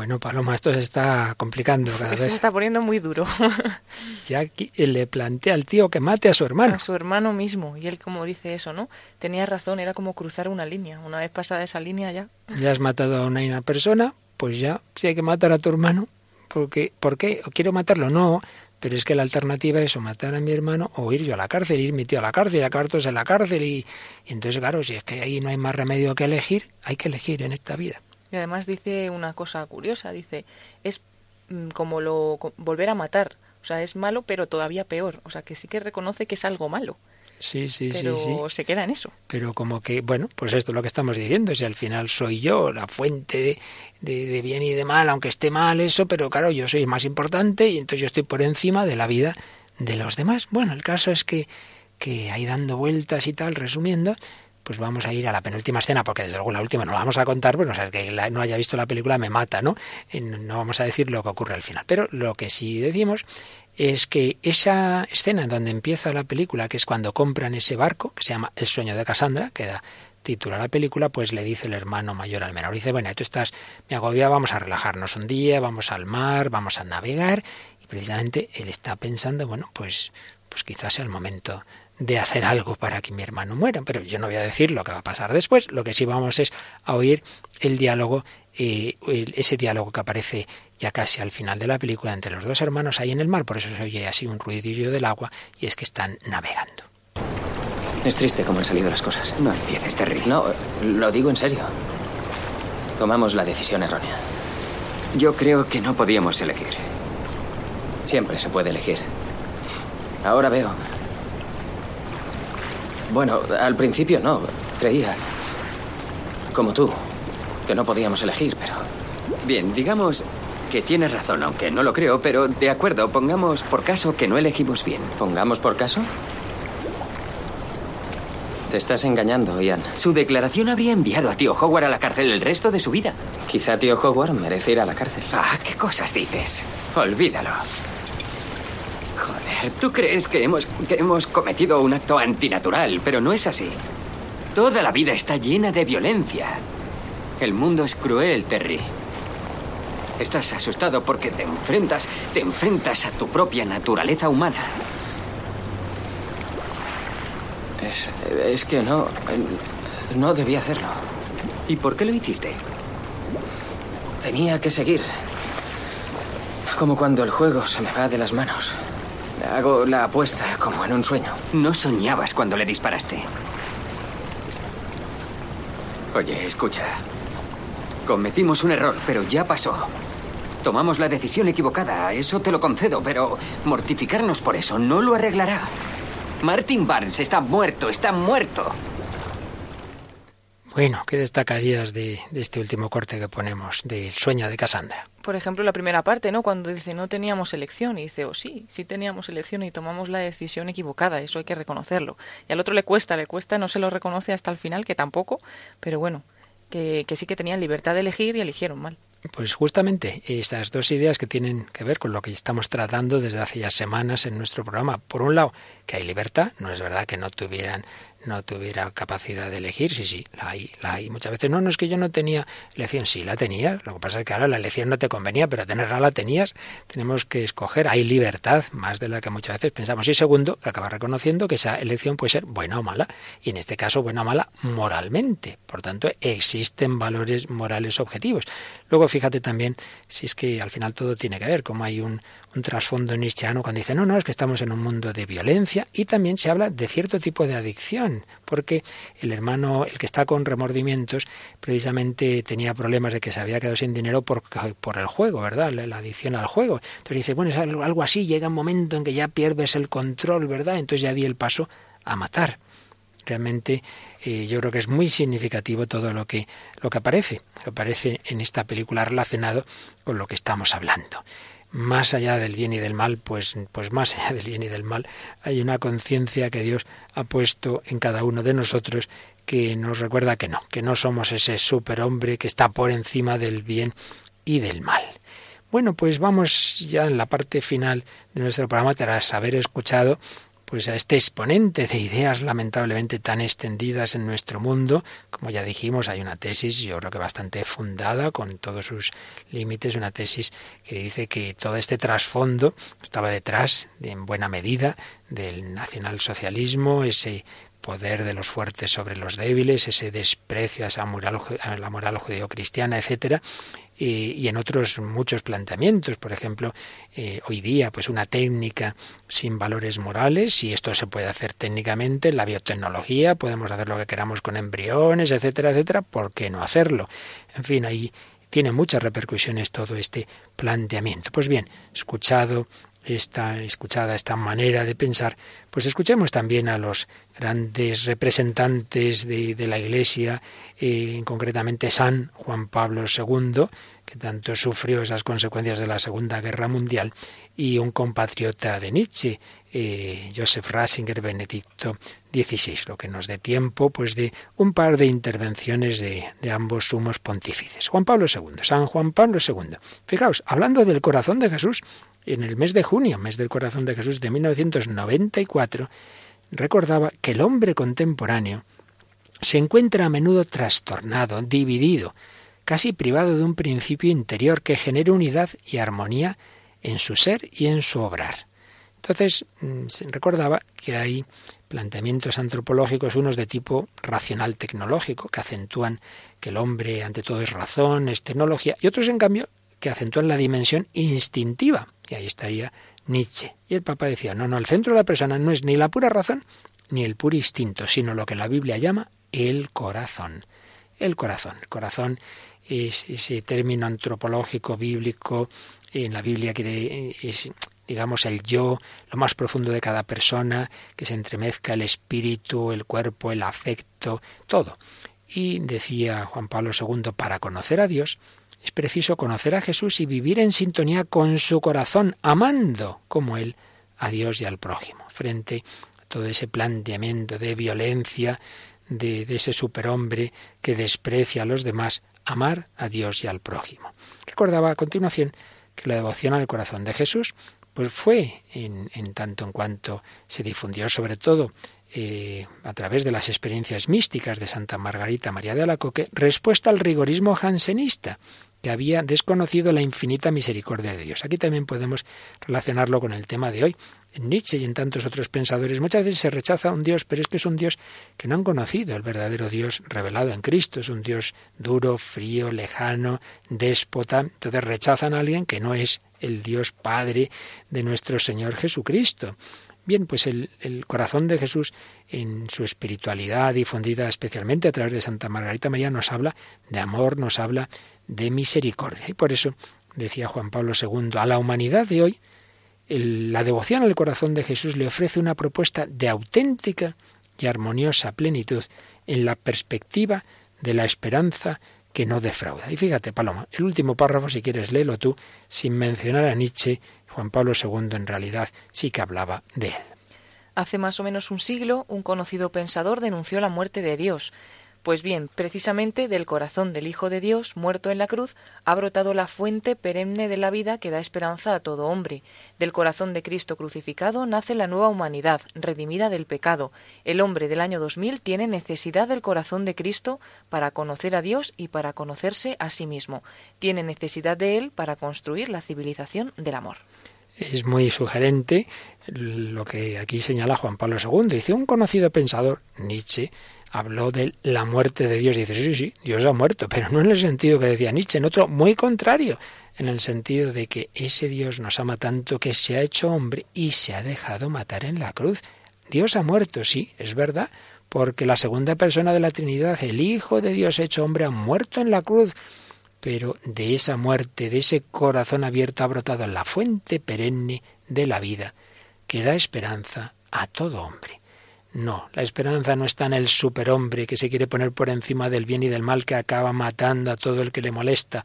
Bueno, Paloma, esto se está complicando cada Eso vez. se está poniendo muy duro. Jackie le plantea al tío que mate a su hermano. A su hermano mismo. Y él como dice eso, ¿no? Tenía razón, era como cruzar una línea. Una vez pasada esa línea ya. Ya has matado a una, una persona, pues ya, si hay que matar a tu hermano, porque, ¿por qué? ¿Quiero matarlo? No, pero es que la alternativa es o matar a mi hermano o ir yo a la cárcel, ir mi tío a la cárcel y acabar todos en la cárcel. Y, y entonces, claro, si es que ahí no hay más remedio que elegir, hay que elegir en esta vida. Y además dice una cosa curiosa, dice, es mm, como lo co- volver a matar. O sea, es malo, pero todavía peor. O sea, que sí que reconoce que es algo malo, Sí, sí, pero sí, sí. se queda en eso. Pero como que, bueno, pues esto es lo que estamos diciendo, si al final soy yo la fuente de, de, de bien y de mal, aunque esté mal eso, pero claro, yo soy más importante y entonces yo estoy por encima de la vida de los demás. Bueno, el caso es que, que ahí dando vueltas y tal, resumiendo, pues vamos a ir a la penúltima escena, porque desde luego la última no la vamos a contar, bueno, o sea, el que no haya visto la película me mata, ¿no? Eh, No vamos a decir lo que ocurre al final. Pero lo que sí decimos es que esa escena en donde empieza la película, que es cuando compran ese barco, que se llama El sueño de Cassandra, que da título a la película, pues le dice el hermano mayor al menor. Dice, bueno, tú estás, me agobia, vamos a relajarnos un día, vamos al mar, vamos a navegar. Y precisamente él está pensando, bueno, pues, pues quizás sea el momento de hacer algo para que mi hermano muera. Pero yo no voy a decir lo que va a pasar después. Lo que sí vamos es a oír el diálogo, eh, ese diálogo que aparece ya casi al final de la película entre los dos hermanos ahí en el mar. Por eso se oye así un ruidillo del agua y es que están navegando. Es triste cómo han salido las cosas. No empieces, Terry. No, lo digo en serio. Tomamos la decisión errónea. Yo creo que no podíamos elegir. Siempre se puede elegir. Ahora veo. Bueno, al principio no. Creía. Como tú. Que no podíamos elegir, pero. Bien, digamos que tienes razón, aunque no lo creo, pero de acuerdo, pongamos por caso que no elegimos bien. ¿Pongamos por caso? Te estás engañando, Ian. Su declaración habría enviado a tío Howard a la cárcel el resto de su vida. Quizá tío Howard merece ir a la cárcel. Ah, ¿qué cosas dices? Olvídalo. Tú crees que hemos, que hemos cometido un acto antinatural, pero no es así. Toda la vida está llena de violencia. El mundo es cruel, Terry. Estás asustado porque te enfrentas, te enfrentas a tu propia naturaleza humana. Es, es que no. No debía hacerlo. ¿Y por qué lo hiciste? Tenía que seguir. Como cuando el juego se me va de las manos. Hago la apuesta como en un sueño. No soñabas cuando le disparaste. Oye, escucha. Cometimos un error, pero ya pasó. Tomamos la decisión equivocada, eso te lo concedo, pero mortificarnos por eso no lo arreglará. Martin Barnes está muerto, está muerto. Bueno, ¿qué destacarías de, de este último corte que ponemos, del sueño de Cassandra? Por ejemplo, la primera parte, ¿no? Cuando dice no teníamos elección y dice, oh sí, sí teníamos elección y tomamos la decisión equivocada, eso hay que reconocerlo. Y al otro le cuesta, le cuesta, no se lo reconoce hasta el final, que tampoco, pero bueno, que, que sí que tenían libertad de elegir y eligieron mal. Pues justamente estas dos ideas que tienen que ver con lo que estamos tratando desde hace ya semanas en nuestro programa. Por un lado, que hay libertad, no es verdad que no tuvieran no tuviera capacidad de elegir, sí, sí, la hay, la hay. Muchas veces, no, no es que yo no tenía elección, sí la tenías, lo que pasa es que ahora la elección no te convenía, pero tenerla la tenías, tenemos que escoger, hay libertad, más de la que muchas veces pensamos. Y segundo, que acaba reconociendo que esa elección puede ser buena o mala, y en este caso buena o mala moralmente. Por tanto, existen valores morales objetivos. Luego, fíjate también, si es que al final todo tiene que ver, como hay un, un trasfondo nietzscheano cuando dice, no, no, es que estamos en un mundo de violencia, y también se habla de cierto tipo de adicción porque el hermano, el que está con remordimientos, precisamente tenía problemas de que se había quedado sin dinero por, por el juego, ¿verdad? La, adicción al juego. Entonces dice, bueno, es algo, algo así, llega un momento en que ya pierdes el control, ¿verdad? Entonces ya di el paso a matar. Realmente eh, yo creo que es muy significativo todo lo que, lo que aparece, que aparece en esta película relacionado con lo que estamos hablando. Más allá del bien y del mal, pues, pues más allá del bien y del mal, hay una conciencia que Dios ha puesto en cada uno de nosotros que nos recuerda que no, que no somos ese superhombre que está por encima del bien y del mal. Bueno, pues vamos ya en la parte final de nuestro programa tras haber escuchado pues a este exponente de ideas lamentablemente tan extendidas en nuestro mundo. Como ya dijimos, hay una tesis, yo creo que bastante fundada, con todos sus límites, una tesis que dice que todo este trasfondo estaba detrás, en buena medida, del nacionalsocialismo, ese poder de los fuertes sobre los débiles, ese desprecio a, esa moral, a la moral judeocristiana, etcétera, y, en otros muchos planteamientos. Por ejemplo, eh, hoy día, pues una técnica sin valores morales, y esto se puede hacer técnicamente en la biotecnología, podemos hacer lo que queramos con embriones, etcétera, etcétera, ¿por qué no hacerlo? En fin, ahí tiene muchas repercusiones todo este planteamiento. Pues bien, escuchado esta escuchada esta manera de pensar, pues escuchemos también a los grandes representantes de, la Iglesia, eh, concretamente San Juan Pablo II, que tanto sufrió esas consecuencias de la Segunda Guerra Mundial, y un compatriota de Nietzsche, eh, Joseph Ratzinger Benedicto XVI, lo que nos dé tiempo pues de un par de intervenciones de, de ambos sumos pontífices. Juan Pablo II, San Juan Pablo II. Fijaos, hablando del corazón de Jesús, en el mes de junio, mes del corazón de Jesús de 1994, recordaba que el hombre contemporáneo se encuentra a menudo trastornado, dividido, casi privado de un principio interior que genere unidad y armonía en su ser y en su obrar. Entonces, mm, recordaba que hay planteamientos antropológicos, unos de tipo racional tecnológico, que acentúan que el hombre ante todo es razón, es tecnología, y otros, en cambio, que acentúan la dimensión instintiva, y ahí estaría Nietzsche. Y el Papa decía, no, no, el centro de la persona no es ni la pura razón ni el puro instinto, sino lo que la Biblia llama el corazón. El corazón. El corazón es ese término antropológico bíblico en la Biblia que es digamos el yo, lo más profundo de cada persona, que se entremezca el espíritu, el cuerpo, el afecto, todo. Y decía Juan Pablo II, para conocer a Dios es preciso conocer a Jesús y vivir en sintonía con su corazón, amando como Él a Dios y al prójimo. Frente a todo ese planteamiento de violencia, de, de ese superhombre que desprecia a los demás, amar a Dios y al prójimo. Recordaba a continuación que la devoción al corazón de Jesús pues fue en, tanto en cuanto se difundió sobre todo eh, a través de las experiencias místicas de Santa Margarita María de Alacoque, respuesta al rigorismo jansenista, que había desconocido la infinita misericordia de Dios. Aquí también podemos relacionarlo con el tema de hoy. En Nietzsche y en tantos otros pensadores muchas veces se rechaza un Dios, pero es que es un Dios que no han conocido, el verdadero Dios revelado en Cristo. Es un Dios duro, frío, lejano, déspota. Entonces rechazan a alguien que no es el Dios Padre de nuestro Señor Jesucristo. Bien, pues el, el, corazón de Jesús en su espiritualidad difundida especialmente a través de Santa Margarita María nos habla de amor, nos habla de misericordia. Y por eso decía Juan Pablo II, a la humanidad de hoy, la devoción al corazón de Jesús le ofrece una propuesta de auténtica y armoniosa plenitud en la perspectiva de la esperanza que no defrauda. Y fíjate, Paloma, el último párrafo, si quieres, léelo tú, sin mencionar a Nietzsche, Juan Pablo II en realidad sí que hablaba de él. Hace más o menos un siglo, un conocido pensador denunció la muerte de Dios, pues bien, precisamente del corazón del Hijo de Dios, muerto en la cruz, ha brotado la fuente perenne de la vida que da esperanza a todo hombre. Del corazón de Cristo crucificado nace la nueva humanidad, redimida del pecado. El hombre del año 2000 tiene necesidad del corazón de Cristo para conocer a Dios y para conocerse a sí mismo. Tiene necesidad de él para construir la civilización del amor es muy sugerente lo que aquí señala Juan Pablo II. Dice un conocido pensador, Nietzsche, habló de la muerte de Dios. Y dice, sí, sí, Dios ha muerto, pero no en el sentido que decía Nietzsche, en otro muy contrario, en el sentido de que ese Dios nos ama tanto que se ha hecho hombre y se ha dejado matar en la cruz. Dios ha muerto, sí, es verdad, porque la segunda persona de la Trinidad, el Hijo de Dios hecho hombre, ha muerto en la cruz, pero de esa muerte, de ese corazón abierto ha brotado la fuente perenne de la vida, que da esperanza a todo hombre. No, la esperanza no está en el superhombre que se quiere poner por encima del bien y del mal que acaba matando a todo el que le molesta.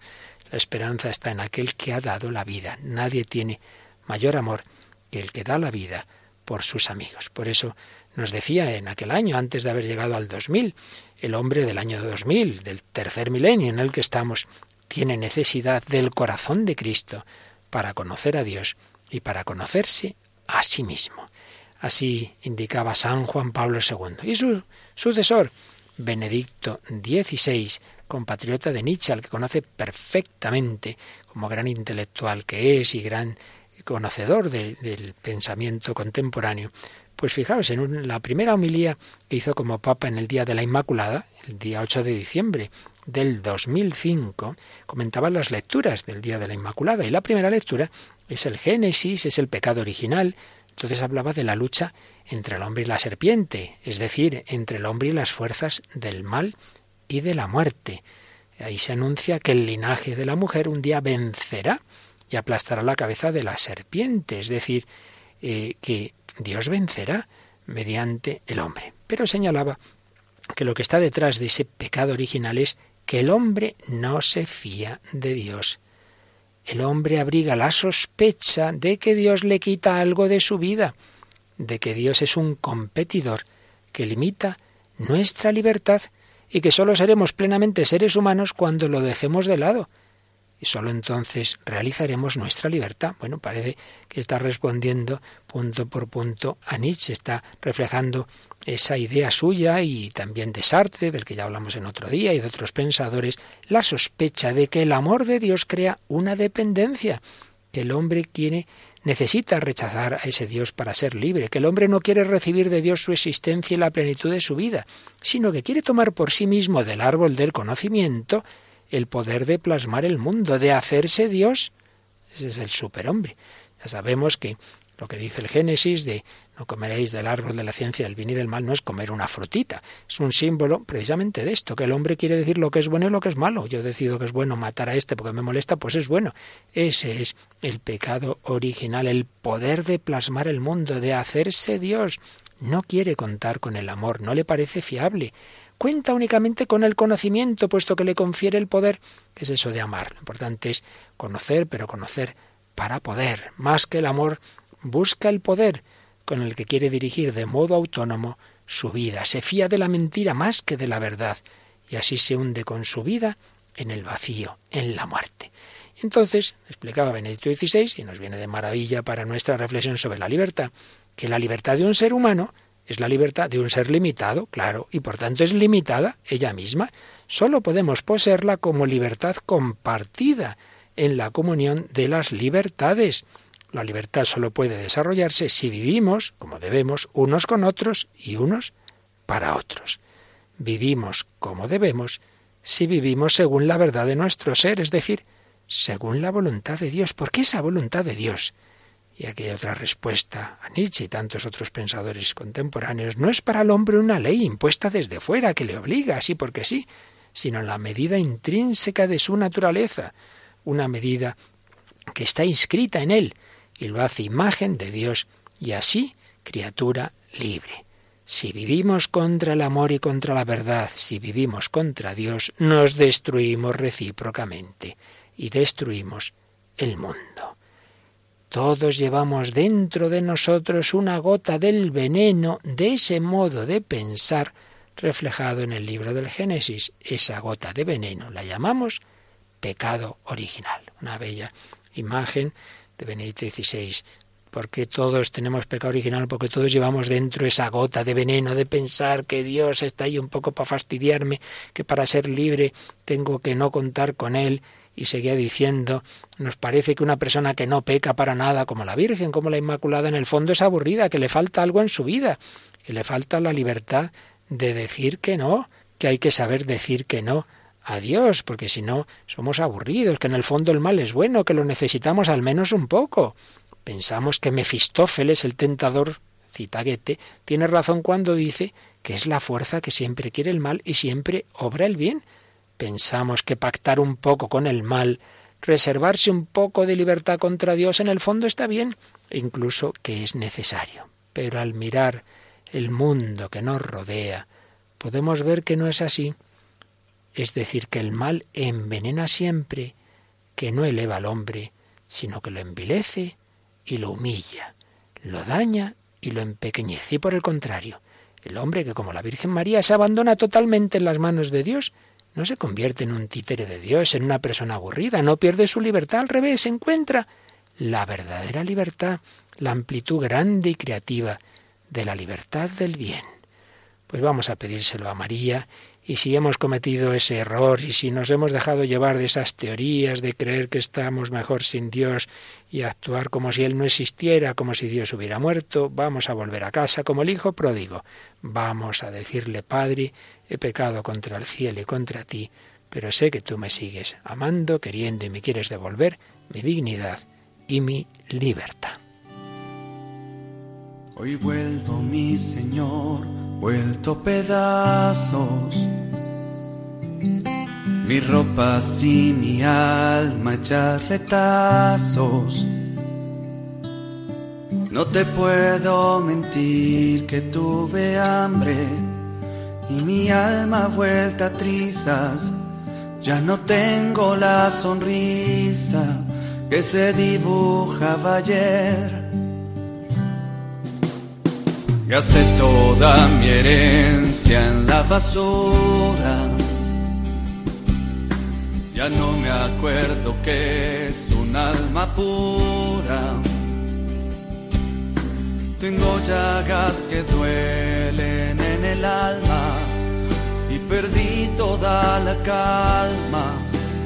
La esperanza está en aquel que ha dado la vida. Nadie tiene mayor amor que el que da la vida por sus amigos. Por eso nos decía en aquel año, antes de haber llegado al 2000, el hombre del año 2000, del tercer milenio en el que estamos, tiene necesidad del corazón de Cristo para conocer a Dios y para conocerse a sí mismo. Así indicaba San Juan Pablo II. Y su sucesor, Benedicto XVI, compatriota de Nietzsche, al que conoce perfectamente como gran intelectual que es y gran conocedor del pensamiento contemporáneo, pues fijaos, en la primera homilía que hizo como Papa en el Día de la Inmaculada, el día 8 de diciembre del 2005, comentaba las lecturas del Día de la Inmaculada. Y la primera lectura es el Génesis, es el pecado original, entonces hablaba de la lucha entre el hombre y la serpiente, es decir, entre el hombre y las fuerzas del mal y de la muerte. Ahí se anuncia que el linaje de la mujer un día vencerá y aplastará la cabeza de la serpiente, es decir, eh, que Dios vencerá mediante el hombre. Pero señalaba que lo que está detrás de ese pecado original es que el hombre no se fía de Dios el hombre abriga la sospecha de que Dios le quita algo de su vida, de que Dios es un competidor que limita nuestra libertad y que sólo seremos plenamente seres humanos cuando lo dejemos de lado. Y sólo entonces realizaremos nuestra libertad. Bueno, parece que está respondiendo punto por punto a Nietzsche, está reflejando esa idea suya y también de Sartre, del que ya hablamos en otro día, y de otros pensadores, la sospecha de que el amor de Dios crea una dependencia, que el hombre quiere, necesita rechazar a ese Dios para ser libre, que el hombre no quiere recibir de Dios su existencia y la plenitud de su vida, sino que quiere tomar por sí mismo del árbol del conocimiento el poder de plasmar el mundo, de hacerse Dios. Ese es el superhombre. Ya sabemos que lo que dice el Génesis de no comeréis del árbol de la ciencia del bien y del mal no es comer una frutita. Es un símbolo precisamente de esto, que el hombre quiere decir lo que es bueno y lo que es malo. Yo decido que es bueno matar a este porque me molesta, pues es bueno. Ese es el pecado original, el poder de plasmar el mundo, de hacerse Dios. No quiere contar con el amor, no le parece fiable. Cuenta únicamente con el conocimiento, puesto que le confiere el poder. ¿Qué es eso de amar? Lo importante es conocer, pero conocer para poder. Más que el amor, busca el poder con el que quiere dirigir de modo autónomo su vida. Se fía de la mentira más que de la verdad y así se hunde con su vida en el vacío, en la muerte. Entonces, explicaba Benedicto XVI, y nos viene de maravilla para nuestra reflexión sobre la libertad, que la libertad de un ser humano es la libertad de un ser limitado, claro, y por tanto es limitada ella misma. Solo podemos poseerla como libertad compartida en la comunión de las libertades. La libertad solo puede desarrollarse si vivimos, como debemos, unos con otros y unos para otros. Vivimos como debemos si vivimos según la verdad de nuestro ser, es decir, según la voluntad de Dios. ¿Por qué esa voluntad de Dios? Y aquí hay otra respuesta a Nietzsche y tantos otros pensadores contemporáneos. No es para el hombre una ley impuesta desde fuera que le obliga, así porque sí, sino la medida intrínseca de su naturaleza, una medida que está inscrita en él, y lo hace imagen de Dios y así criatura libre. Si vivimos contra el amor y contra la verdad, si vivimos contra Dios, nos destruimos recíprocamente y destruimos el mundo. Todos llevamos dentro de nosotros una gota del veneno de ese modo de pensar reflejado en el libro del Génesis. Esa gota de veneno la llamamos pecado original. Una bella imagen de Benedicto XVI. Porque todos tenemos pecado original, porque todos llevamos dentro esa gota de veneno de pensar que Dios está ahí un poco para fastidiarme, que para ser libre tengo que no contar con Él. Y seguía diciendo, nos parece que una persona que no peca para nada, como la Virgen, como la Inmaculada, en el fondo es aburrida, que le falta algo en su vida, que le falta la libertad de decir que no, que hay que saber decir que no a Dios, porque si no somos aburridos, que en el fondo el mal es bueno, que lo necesitamos al menos un poco. Pensamos que Mefistófeles, el tentador, cita tiene razón cuando dice que es la fuerza que siempre quiere el mal y siempre obra el bien. Pensamos que pactar un poco con el mal, reservarse un poco de libertad contra Dios, en el fondo está bien, incluso que es necesario. Pero al mirar el mundo que nos rodea, podemos ver que no es así. Es decir, que el mal envenena siempre, que no eleva al hombre, sino que lo envilece y lo humilla, lo daña y lo empequeñece. Y por el contrario, el hombre que como la Virgen María se abandona totalmente en las manos de Dios, no se convierte en un títere de Dios, en una persona aburrida, no pierde su libertad, al revés, encuentra la verdadera libertad, la amplitud grande y creativa de la libertad del bien. Pues vamos a pedírselo a María y si hemos cometido ese error y si nos hemos dejado llevar de esas teorías de creer que estamos mejor sin Dios y actuar como si Él no existiera, como si Dios hubiera muerto, vamos a volver a casa como el Hijo pródigo. Vamos a decirle, Padre, he pecado contra el cielo y contra ti, pero sé que tú me sigues amando, queriendo y me quieres devolver mi dignidad y mi libertad. Hoy vuelvo, mi Señor, vuelto pedazos. Mi ropa y mi alma ya retazos. No te puedo mentir que tuve hambre y mi alma vuelta a trizas. Ya no tengo la sonrisa que se dibujaba ayer Gasté toda mi herencia en la basura. Ya no me acuerdo que es un alma pura. Tengo llagas que duelen en el alma y perdí toda la calma.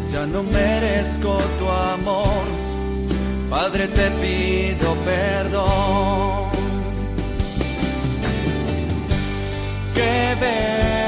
Ya no merezco tu amor. Padre, te pido perdón. Que ves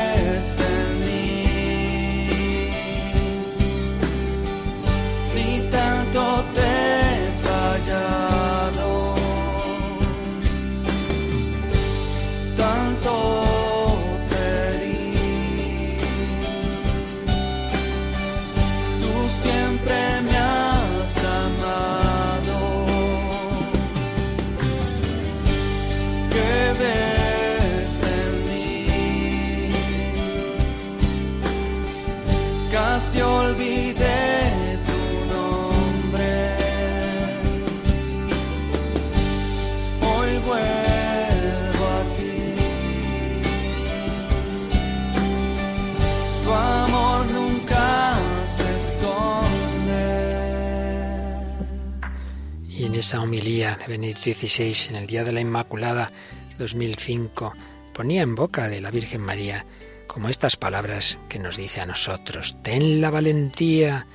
esa homilía de Benedicto XVI, en el Día de la Inmaculada 2005, ponía en boca de la Virgen María como estas palabras que nos dice a nosotros, ten la valentía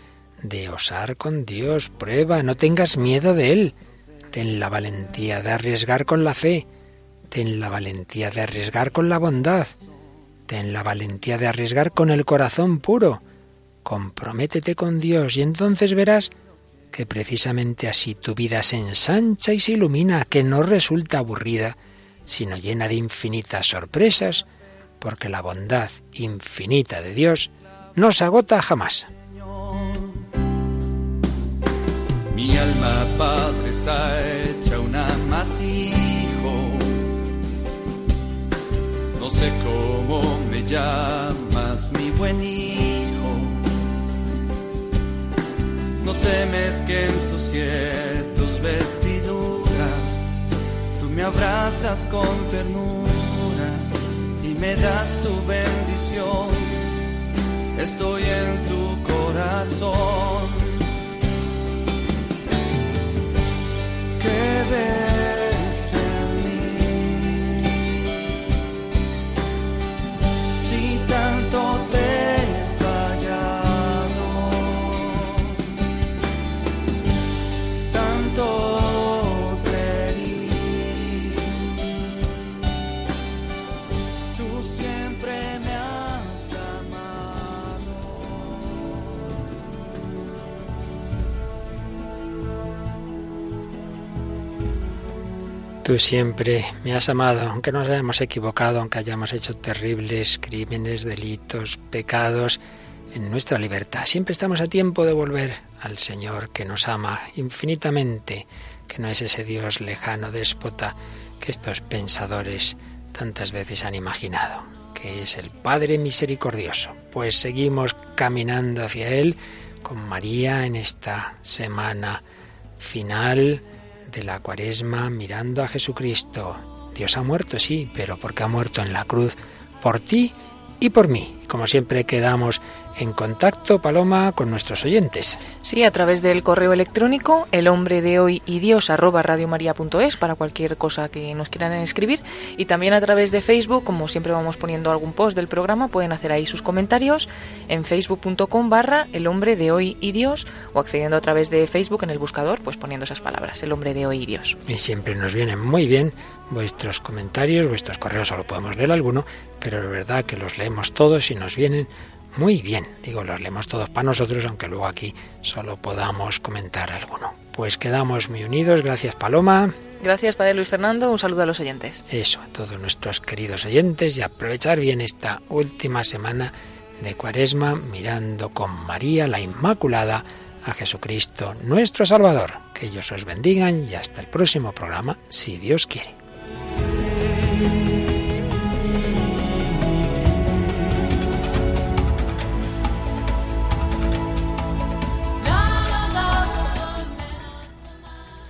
de osar con Dios, prueba, no tengas miedo de Él, ten la valentía de arriesgar con la fe, ten la valentía de arriesgar con la bondad, ten la valentía de arriesgar con el corazón puro, comprométete con Dios y entonces verás que precisamente así tu vida se ensancha y se ilumina, que no resulta aburrida, sino llena de infinitas sorpresas, porque la bondad infinita de Dios no se agota jamás. Mi alma, Padre, está hecha un amasijo. No sé cómo me llamas, mi buen hijo. Temes que ensucie tus vestiduras. Tú me abrazas con ternura y me das tu bendición. Estoy en tu corazón. Que Tú siempre me has amado, aunque nos hayamos equivocado, aunque hayamos hecho terribles crímenes, delitos, pecados, en nuestra libertad. Siempre estamos a tiempo de volver al Señor que nos ama infinitamente, que no es ese Dios lejano, déspota, que estos pensadores tantas veces han imaginado, que es el Padre misericordioso. Pues seguimos caminando hacia Él con María en esta semana final de la cuaresma mirando a Jesucristo. Dios ha muerto, sí, pero porque ha muerto en la cruz por ti y por mí. Como siempre quedamos en contacto, Paloma, con nuestros oyentes. Sí, a través del correo electrónico, el hombre de hoy y Dios arroba radiomaria.es para cualquier cosa que nos quieran escribir. Y también a través de Facebook, como siempre vamos poniendo algún post del programa, pueden hacer ahí sus comentarios en facebook.com barra el hombre de hoy y Dios o accediendo a través de Facebook en el buscador, pues poniendo esas palabras, el hombre de hoy y Dios. Y siempre nos vienen muy bien vuestros comentarios, vuestros correos, solo podemos leer alguno, pero es verdad que los leemos todos y nos vienen muy bien. Digo, los leemos todos para nosotros, aunque luego aquí solo podamos comentar alguno. Pues quedamos muy unidos. Gracias, Paloma. Gracias, Padre Luis Fernando. Un saludo a los oyentes. Eso, a todos nuestros queridos oyentes y aprovechar bien esta última semana de Cuaresma mirando con María la Inmaculada a Jesucristo, nuestro Salvador. Que ellos os bendigan y hasta el próximo programa, si Dios quiere.